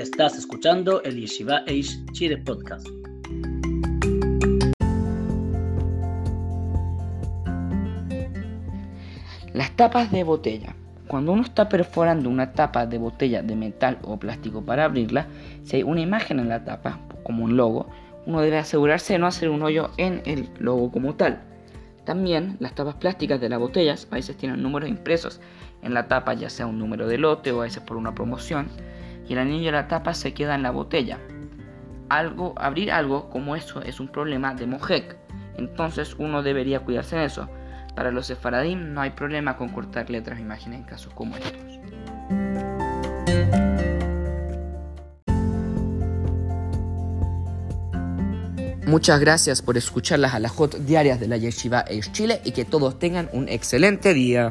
Estás escuchando el Yeshiva Eish Chile Podcast. Las tapas de botella. Cuando uno está perforando una tapa de botella de metal o plástico para abrirla, si hay una imagen en la tapa, como un logo, uno debe asegurarse de no hacer un hoyo en el logo como tal. También las tapas plásticas de las botellas a veces tienen números impresos en la tapa, ya sea un número de lote o a veces por una promoción, y el anillo de la tapa se queda en la botella. Algo, abrir algo como eso es un problema de mojek, entonces uno debería cuidarse de eso. Para los sefaradim no hay problema con cortar letras o imágenes en casos como estos. Muchas gracias por escuchar las alajot diarias de la Yeshiva Eish Chile y que todos tengan un excelente día.